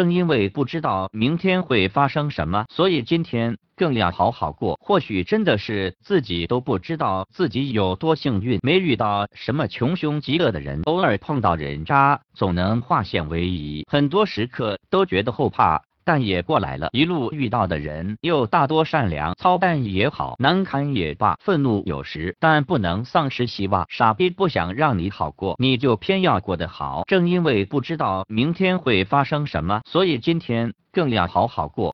正因为不知道明天会发生什么，所以今天更要好好过。或许真的是自己都不知道自己有多幸运，没遇到什么穷凶极恶的人，偶尔碰到人渣，总能化险为夷。很多时刻都觉得后怕。但也过来了，一路遇到的人又大多善良，操蛋也好，难堪也罢，愤怒有时，但不能丧失希望。傻逼不想让你好过，你就偏要过得好。正因为不知道明天会发生什么，所以今天更要好好过。